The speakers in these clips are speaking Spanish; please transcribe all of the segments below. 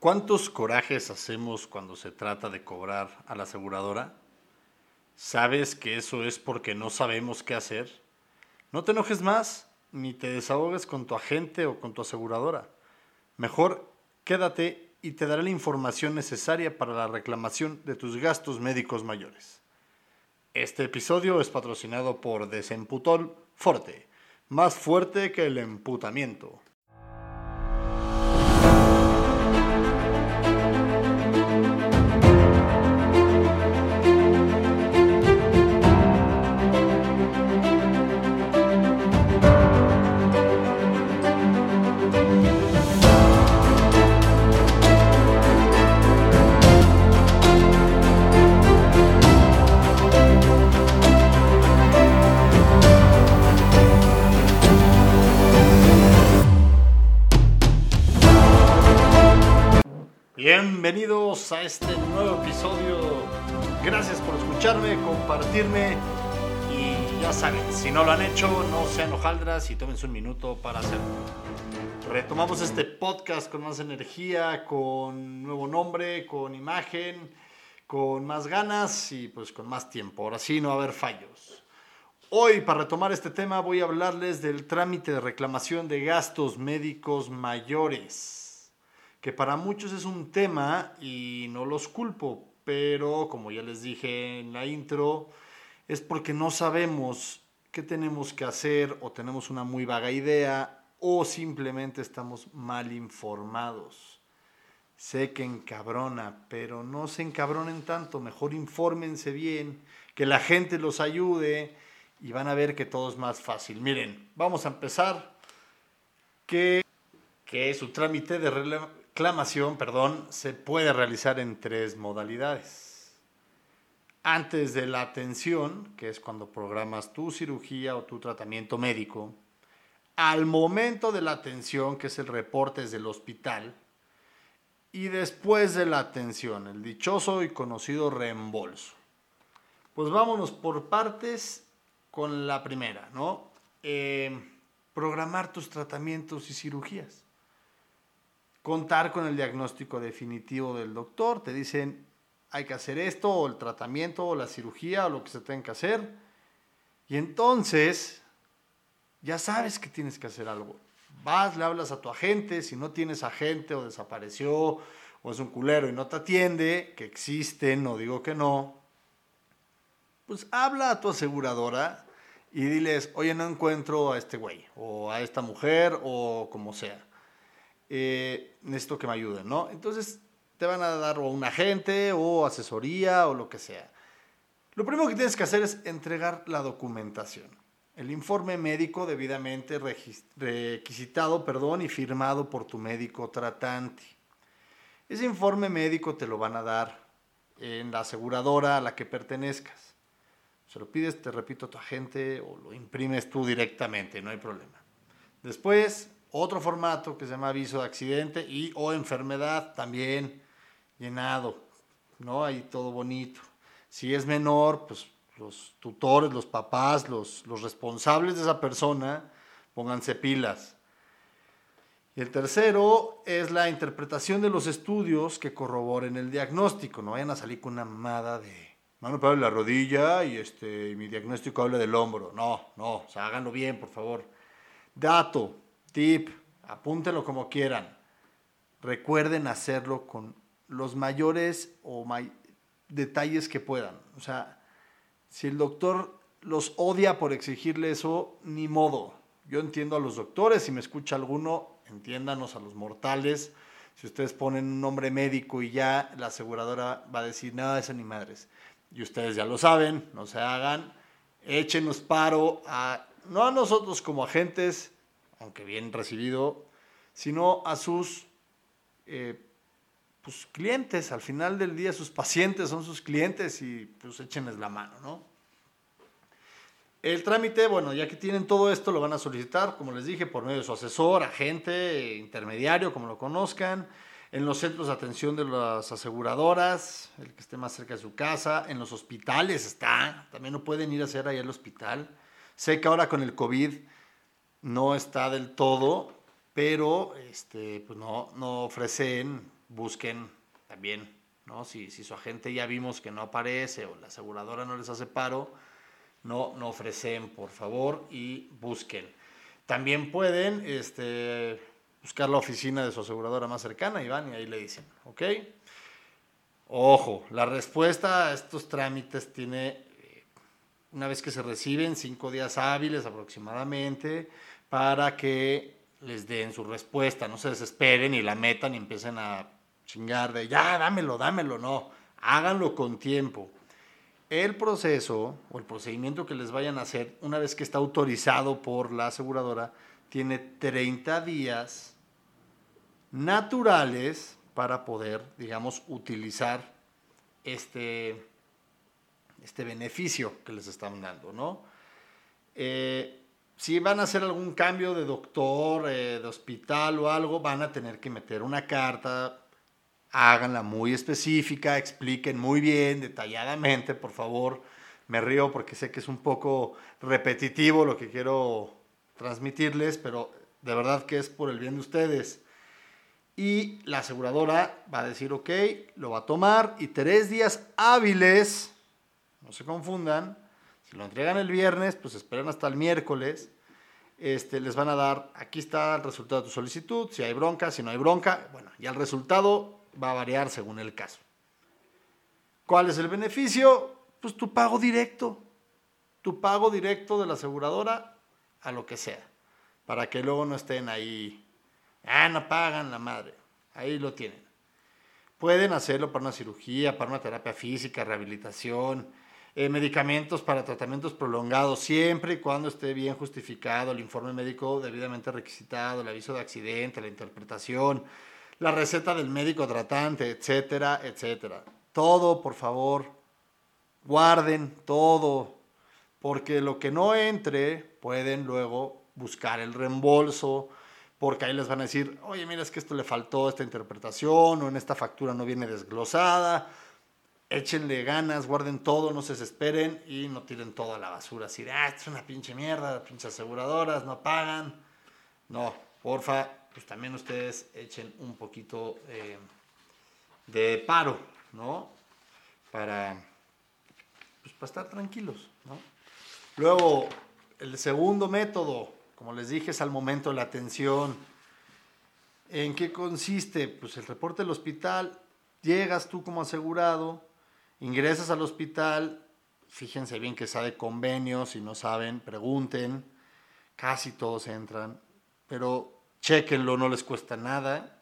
¿Cuántos corajes hacemos cuando se trata de cobrar a la aseguradora? ¿Sabes que eso es porque no sabemos qué hacer? No te enojes más, ni te desahogues con tu agente o con tu aseguradora. Mejor quédate y te daré la información necesaria para la reclamación de tus gastos médicos mayores. Este episodio es patrocinado por Desemputol Forte, más fuerte que el emputamiento. A este nuevo episodio. Gracias por escucharme, compartirme y ya saben, si no lo han hecho, no sean hojaldras y tómense un minuto para hacerlo. Retomamos este podcast con más energía, con nuevo nombre, con imagen, con más ganas y pues con más tiempo. Ahora sí no va a haber fallos. Hoy, para retomar este tema, voy a hablarles del trámite de reclamación de gastos médicos mayores que para muchos es un tema y no los culpo, pero como ya les dije en la intro, es porque no sabemos qué tenemos que hacer o tenemos una muy vaga idea o simplemente estamos mal informados. Sé que encabrona, pero no se encabronen tanto, mejor infórmense bien, que la gente los ayude y van a ver que todo es más fácil. Miren, vamos a empezar. Que, que su trámite de reclamación, perdón, se puede realizar en tres modalidades. Antes de la atención, que es cuando programas tu cirugía o tu tratamiento médico, al momento de la atención, que es el reporte desde el hospital, y después de la atención, el dichoso y conocido reembolso. Pues vámonos por partes con la primera, ¿no? Eh, programar tus tratamientos y cirugías contar con el diagnóstico definitivo del doctor. Te dicen, hay que hacer esto, o el tratamiento, o la cirugía, o lo que se tenga que hacer. Y entonces, ya sabes que tienes que hacer algo. Vas, le hablas a tu agente, si no tienes agente o desapareció, o es un culero y no te atiende, que existen, no digo que no, pues habla a tu aseguradora y diles, oye, no encuentro a este güey, o a esta mujer, o como sea eh, necesito que me ayuden, ¿no? Entonces te van a dar o un agente o asesoría o lo que sea. Lo primero que tienes que hacer es entregar la documentación. El informe médico debidamente requisitado perdón, y firmado por tu médico tratante. Ese informe médico te lo van a dar en la aseguradora a la que pertenezcas. Se lo pides, te repito, a tu agente o lo imprimes tú directamente, no hay problema. Después otro formato que se llama aviso de accidente y o enfermedad también llenado, ¿no? Ahí todo bonito. Si es menor, pues los tutores, los papás, los, los responsables de esa persona, pónganse pilas. Y el tercero es la interpretación de los estudios que corroboren el diagnóstico. No vayan a salir con una mamada de mano para la rodilla y este, mi diagnóstico habla del hombro. No, no, o sea, háganlo bien, por favor. Dato, Tip, apúntenlo como quieran. Recuerden hacerlo con los mayores o detalles que puedan. O sea, si el doctor los odia por exigirle eso, ni modo. Yo entiendo a los doctores, si me escucha alguno, entiéndanos a los mortales. Si ustedes ponen un nombre médico y ya la aseguradora va a decir, nada, eso ni madres. Y ustedes ya lo saben, no se hagan. Échenos paro a, no a nosotros como agentes, aunque bien recibido, sino a sus eh, pues, clientes. Al final del día sus pacientes son sus clientes y pues échenles la mano, ¿no? El trámite, bueno, ya que tienen todo esto, lo van a solicitar, como les dije, por medio de su asesor, agente, intermediario, como lo conozcan, en los centros de atención de las aseguradoras, el que esté más cerca de su casa, en los hospitales está, también lo pueden ir a hacer ahí al hospital. Sé que ahora con el COVID no está del todo, pero este, pues no, no ofrecen busquen también, ¿no? Si, si su agente ya vimos que no aparece o la aseguradora no les hace paro, no, no ofrecen, por favor, y busquen. También pueden este, buscar la oficina de su aseguradora más cercana y van y ahí le dicen, ¿ok? Ojo, la respuesta a estos trámites tiene, una vez que se reciben, cinco días hábiles aproximadamente para que les den su respuesta. No se desesperen y la metan y empiecen a chingar de ya, dámelo, dámelo. No, háganlo con tiempo. El proceso o el procedimiento que les vayan a hacer, una vez que está autorizado por la aseguradora, tiene 30 días naturales para poder, digamos, utilizar este, este beneficio que les están dando, ¿no? Eh, si van a hacer algún cambio de doctor, eh, de hospital o algo, van a tener que meter una carta, háganla muy específica, expliquen muy bien, detalladamente, por favor. Me río porque sé que es un poco repetitivo lo que quiero transmitirles, pero de verdad que es por el bien de ustedes. Y la aseguradora va a decir, ok, lo va a tomar y tres días hábiles, no se confundan, si lo entregan el viernes, pues esperan hasta el miércoles. Este, les van a dar, aquí está el resultado de tu solicitud, si hay bronca, si no hay bronca, bueno, ya el resultado va a variar según el caso. ¿Cuál es el beneficio? Pues tu pago directo, tu pago directo de la aseguradora a lo que sea, para que luego no estén ahí, ah, no pagan la madre, ahí lo tienen. Pueden hacerlo para una cirugía, para una terapia física, rehabilitación, eh, medicamentos para tratamientos prolongados, siempre y cuando esté bien justificado el informe médico debidamente requisitado, el aviso de accidente, la interpretación, la receta del médico tratante, etcétera, etcétera. Todo, por favor, guarden todo, porque lo que no entre pueden luego buscar el reembolso, porque ahí les van a decir, oye, mira, es que esto le faltó esta interpretación o en esta factura no viene desglosada échenle ganas, guarden todo, no se desesperen y no tiren todo a la basura. Así de, ah, esto es una pinche mierda, pinches aseguradoras, no pagan. No, porfa, pues también ustedes echen un poquito eh, de paro, ¿no? Para, pues, para estar tranquilos, ¿no? Luego, el segundo método, como les dije, es al momento de la atención. ¿En qué consiste? Pues el reporte del hospital, llegas tú como asegurado, Ingresas al hospital, fíjense bien que está de convenio, si no saben, pregunten, casi todos entran, pero chequenlo, no les cuesta nada,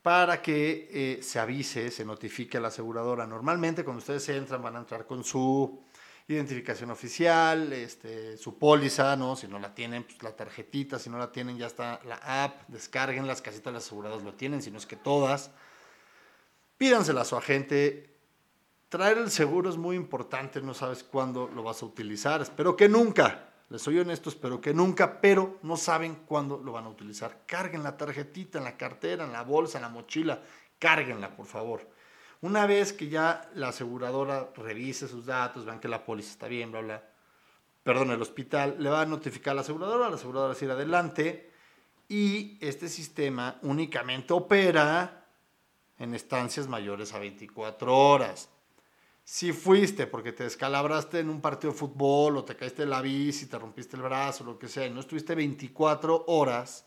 para que eh, se avise, se notifique a la aseguradora. Normalmente cuando ustedes entran van a entrar con su identificación oficial, este, su póliza, ¿no? Si no la tienen, pues la tarjetita, si no la tienen, ya está la app, descarguen las casitas las aseguradoras lo tienen, si no es que todas. Pídansela a su agente, traer el seguro es muy importante, no sabes cuándo lo vas a utilizar. Espero que nunca, les soy honesto, espero que nunca, pero no saben cuándo lo van a utilizar. Carguen la tarjetita en la cartera, en la bolsa, en la mochila, cárguenla, por favor. Una vez que ya la aseguradora revise sus datos, vean que la póliza está bien, bla, bla, perdón, el hospital, le va a notificar a la aseguradora, la aseguradora ir adelante y este sistema únicamente opera en estancias mayores a 24 horas. Si fuiste porque te descalabraste en un partido de fútbol o te caíste la bici, te rompiste el brazo, lo que sea, y no estuviste 24 horas,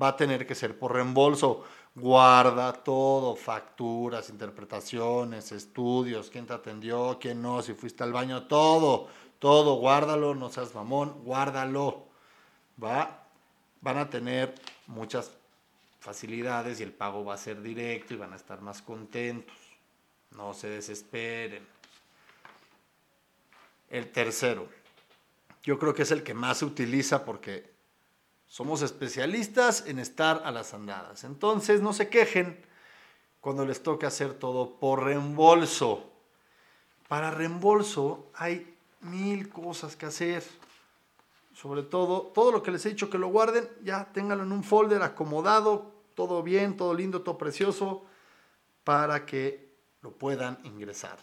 va a tener que ser por reembolso. Guarda todo, facturas, interpretaciones, estudios, quién te atendió, quién no, si fuiste al baño, todo, todo, guárdalo, no seas mamón, guárdalo. ¿Va? Van a tener muchas facilidades y el pago va a ser directo y van a estar más contentos. No se desesperen. El tercero, yo creo que es el que más se utiliza porque somos especialistas en estar a las andadas. Entonces no se quejen cuando les toque hacer todo por reembolso. Para reembolso hay mil cosas que hacer. Sobre todo, todo lo que les he dicho que lo guarden, ya ténganlo en un folder acomodado, todo bien, todo lindo, todo precioso, para que lo puedan ingresar.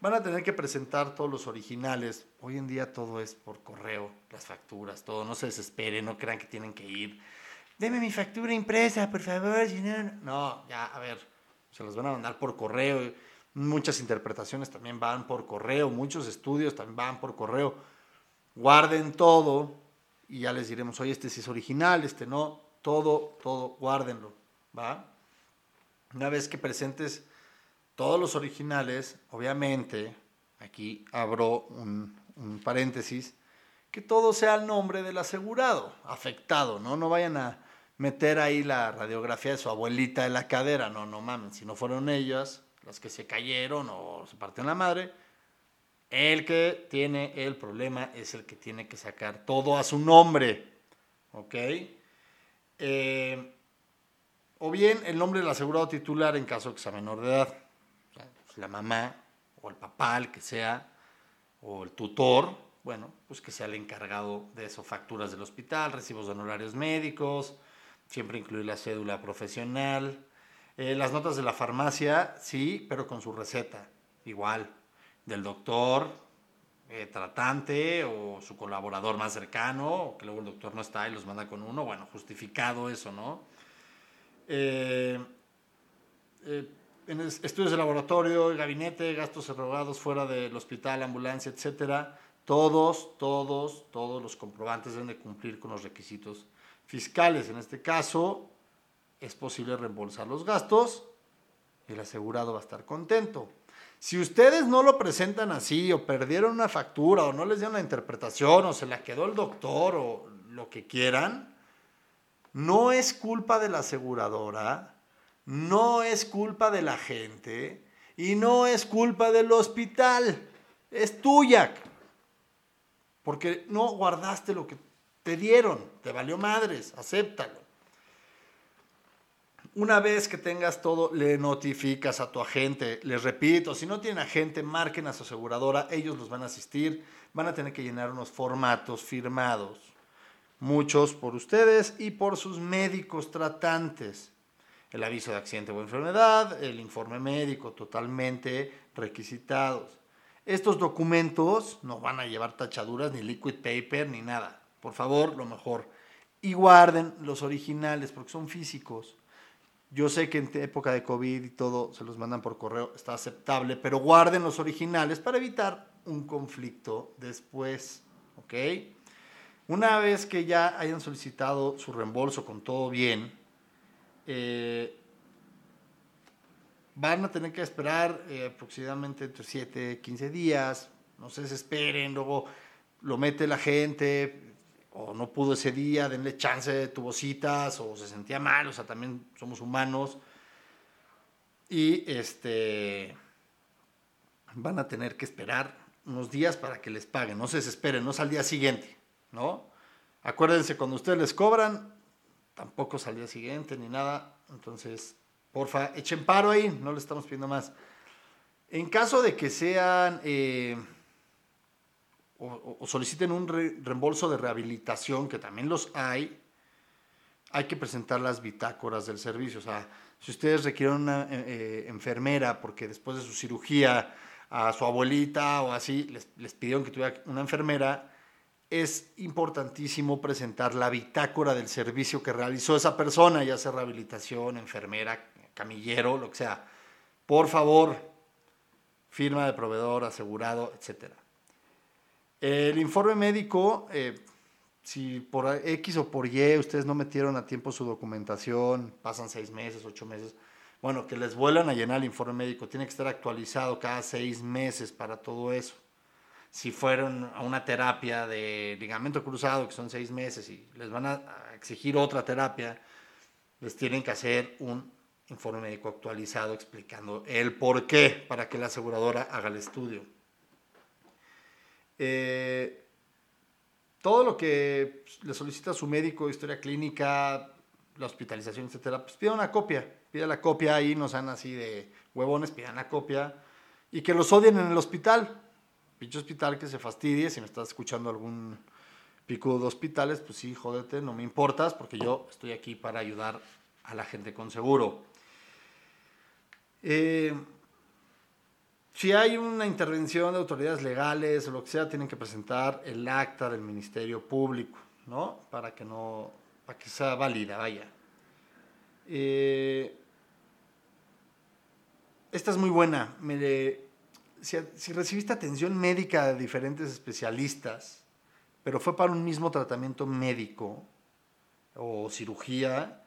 Van a tener que presentar todos los originales. Hoy en día todo es por correo, las facturas, todo. No se desesperen, no crean que tienen que ir deme mi factura impresa, por favor. no, ya, a ver, se los van a mandar por correo. Muchas interpretaciones también van por correo, muchos estudios también van por correo. Guarden todo y ya les diremos, oye, este sí es original, este no, todo, todo, guárdenlo, ¿va? Una vez que presentes todos los originales, obviamente, aquí abro un, paréntesis, que todo sea el nombre del asegurado, afectado, ¿no? No vayan a meter ahí la radiografía de su abuelita de la cadera, no, no mamen, si no fueron ellas las que se cayeron o se partieron la madre, el que tiene el problema es el que tiene que sacar todo a su nombre, ¿ok? Eh, o bien el nombre del asegurado titular en caso que sea menor de edad, la mamá o el papá, el que sea, o el tutor, bueno, pues que sea el encargado de eso, facturas del hospital, recibos de honorarios médicos, siempre incluir la cédula profesional, eh, las notas de la farmacia, sí, pero con su receta, igual, del doctor, eh, tratante o su colaborador más cercano, que luego el doctor no está y los manda con uno, bueno, justificado eso, ¿no? Eh, en estudios de laboratorio, gabinete, gastos erogados fuera del hospital, ambulancia, etcétera, todos, todos, todos los comprobantes deben de cumplir con los requisitos fiscales. En este caso, es posible reembolsar los gastos y el asegurado va a estar contento. Si ustedes no lo presentan así o perdieron una factura o no les dieron la interpretación o se la quedó el doctor o lo que quieran, no es culpa de la aseguradora, no es culpa de la gente y no es culpa del hospital, es tuya. Porque no guardaste lo que te dieron, te valió madres, acéptalo. Una vez que tengas todo, le notificas a tu agente. Les repito, si no tienen agente, marquen a su aseguradora, ellos los van a asistir, van a tener que llenar unos formatos firmados, muchos por ustedes y por sus médicos tratantes. El aviso de accidente o enfermedad, el informe médico totalmente requisitados. Estos documentos no van a llevar tachaduras, ni liquid paper, ni nada. Por favor, lo mejor. Y guarden los originales, porque son físicos. Yo sé que en época de COVID y todo se los mandan por correo, está aceptable, pero guarden los originales para evitar un conflicto después. ¿Ok? Una vez que ya hayan solicitado su reembolso con todo bien, eh, van a tener que esperar eh, aproximadamente entre 7, 15 días, no se desesperen, luego lo mete la gente, o no pudo ese día, denle chance, tuvo citas, o se sentía mal, o sea, también somos humanos. Y este van a tener que esperar unos días para que les paguen, no se desesperen, no es al día siguiente, ¿no? Acuérdense, cuando ustedes les cobran, tampoco al día siguiente ni nada, entonces Porfa, echen paro ahí, no le estamos pidiendo más. En caso de que sean eh, o, soliciten un reembolso de rehabilitación, que también los hay, hay que presentar las bitácoras del servicio. O sea, si ustedes requieren una eh, eh, enfermera porque después de su cirugía a su abuelita o así les, les pidieron que tuviera una enfermera, es importantísimo presentar la bitácora del servicio que realizó esa persona, ya sea rehabilitación, enfermera, camillero, lo que sea. Por favor, firma de proveedor, asegurado, etc. El informe médico, eh, si por X o por Y ustedes no metieron a tiempo su documentación, pasan seis meses, ocho meses, bueno, que les vuelvan a llenar el informe médico. Tiene que estar actualizado cada seis meses para todo eso. Si fueron a una terapia de ligamento cruzado, que son seis meses, y les van a exigir otra terapia, les tienen que hacer un informe médico actualizado explicando el por qué para que la aseguradora haga el estudio. Eh, todo lo que le solicita su médico, historia clínica, la hospitalización, etcétera, pues pida una copia, pida la copia ahí, no sean así de huevones, pidan la copia y que los odien en el hospital. Pinche hospital que se fastidie, si me estás escuchando algún pico de hospitales, pues sí, jódete, no me importas, porque yo estoy aquí para ayudar a la gente con seguro. Eh, si hay una intervención de autoridades legales o lo que sea, tienen que presentar el acta del Ministerio Público, ¿no? Para que no para que sea válida, vaya. Eh, esta es muy buena. Me si, recibiste atención médica de diferentes especialistas, pero fue para un mismo tratamiento médico o cirugía,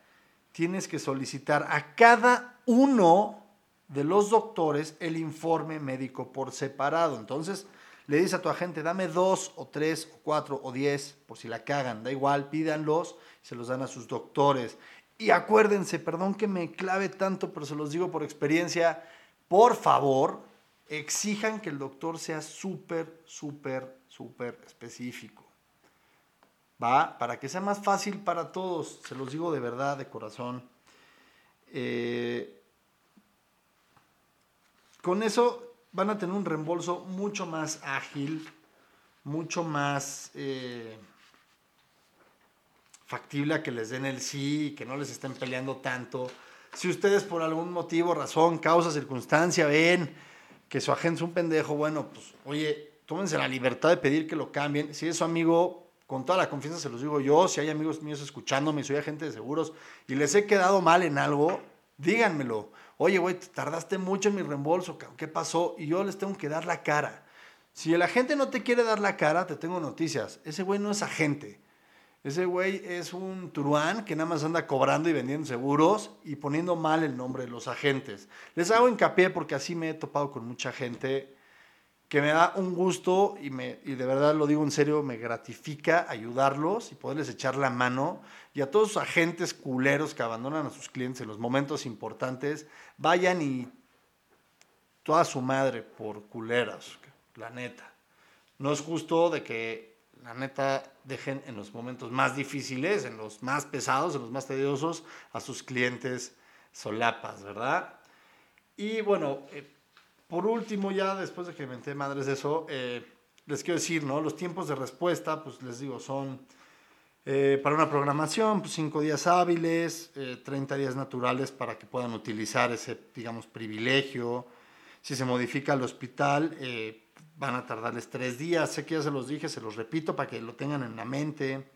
tienes que solicitar a cada uno de los doctores el informe médico por separado. Entonces, le dices a tu agente, dame dos o tres o cuatro o diez, por si la cagan, da igual, pídanlos, se los dan a sus doctores. Y acuérdense, perdón que me clave tanto, pero se los digo por experiencia, por favor, exijan que el doctor sea súper, súper, súper específico. ¿Va? Para que sea más fácil para todos, se los digo de verdad, de corazón. Eh, con eso van a tener un reembolso mucho más ágil, mucho más eh, factible a que les den el sí, que no les estén peleando tanto. Si ustedes por algún motivo, razón, causa, circunstancia ven que su agente es un pendejo, bueno, pues oye, tómense la libertad de pedir que lo cambien. Si es su amigo, con toda la confianza se los digo yo, si hay amigos míos escuchándome, soy agente de seguros y les he quedado mal en algo, díganmelo oye, güey, tardaste mucho en mi reembolso, ¿qué pasó? Y yo les tengo que dar la cara. Si el agente no te quiere dar la cara, te tengo noticias. Ese güey no es agente. Ese güey es un truán que nada más anda cobrando y vendiendo seguros y poniendo mal el nombre de los agentes. Les hago hincapié porque así me he topado con mucha gente que me da un gusto y, me, y de verdad lo digo en serio, me gratifica ayudarlos y poderles echar la mano. Y a todos los agentes culeros que abandonan a sus clientes en los momentos importantes, vayan y toda su madre por culeras, la neta. No es justo de que la neta dejen en los momentos más difíciles, en los más pesados, en los más tediosos, a sus clientes solapas, ¿verdad? Y bueno, eh, por último, ya después de que inventé madres de eso, eh, les quiero decir, ¿no? Los tiempos de respuesta, pues les digo, son eh, para una programación, pues 5 días hábiles, 30 eh, días naturales para que puedan utilizar ese, digamos, privilegio. Si se modifica el hospital, van a tardarles 3 días. Sé que ya se los dije, se los repito para que lo tengan en la mente.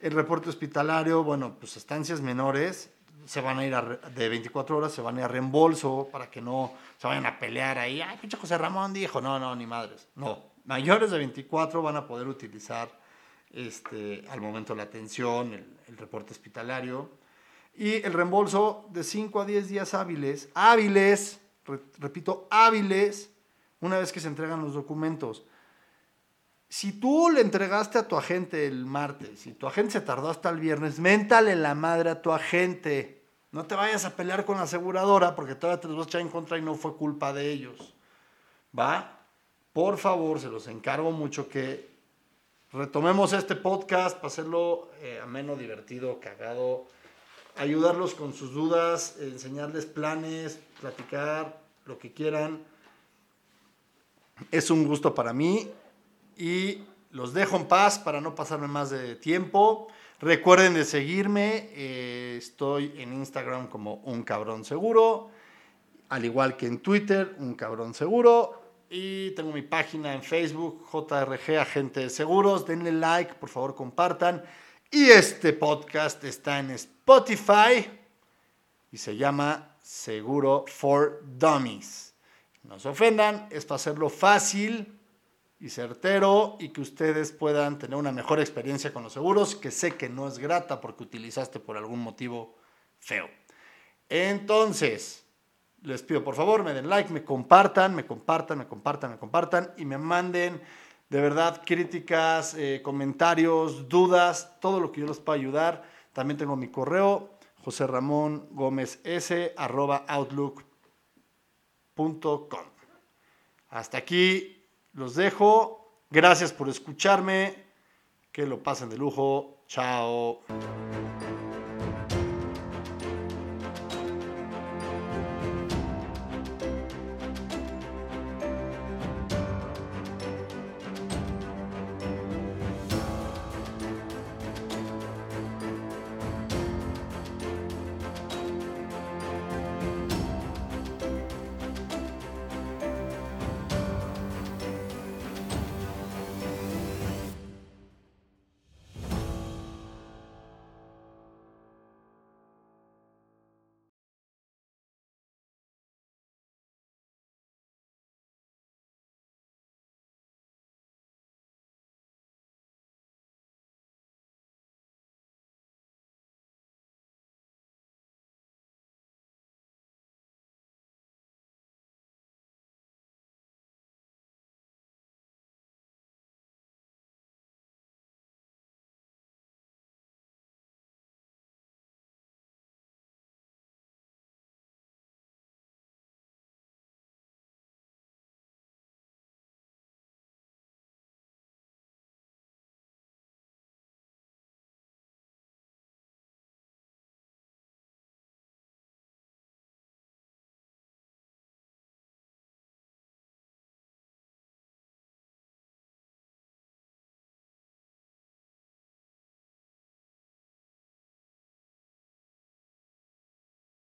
El reporte hospitalario, bueno, pues estancias menores, se van a ir de 24 horas, se van a ir a reembolso para que no se vayan a pelear ahí. Ay, pinche José Ramón dijo, no, no, ni madres. No, mayores de 24 van a poder utilizar este, al momento la atención, el, reporte hospitalario. Y el reembolso de 5 a 10 días hábiles, hábiles, repito, hábiles, una vez que se entregan los documentos. Si tú le entregaste a tu agente el martes y tu agente se tardó hasta el viernes, méntale la madre a tu agente. No te vayas a pelear con la aseguradora porque todavía te los vas a echar en contra y no fue culpa de ellos. ¿Va? Por favor, se los encargo mucho que retomemos este podcast para hacerlo eh, ameno, divertido, cagado, ayudarlos con sus dudas, enseñarles planes, platicar, lo que quieran. Es un gusto para mí y los dejo en paz para no pasarme más de tiempo. Recuerden de seguirme, eh, estoy en Instagram como un cabrón seguro, al igual que en Twitter, un cabrón seguro. Y tengo mi página en Facebook, JRG Agente de Seguros. Denle like, por favor, compartan. Y este podcast está en Spotify y se llama Seguro for Dummies. No se ofendan, es hacerlo fácil y certero y que ustedes puedan tener una mejor experiencia con los seguros, que sé que no es grata porque utilizaste por algún motivo feo. Entonces, les pido por favor, me den like, me compartan, me compartan, me compartan, me compartan y me manden de verdad críticas, eh, comentarios, dudas, todo lo que yo les pueda ayudar. También tengo mi correo, José Ramón Gómez S, arroba Hasta aquí los dejo. Gracias por escucharme. Que lo pasen de lujo. Chao.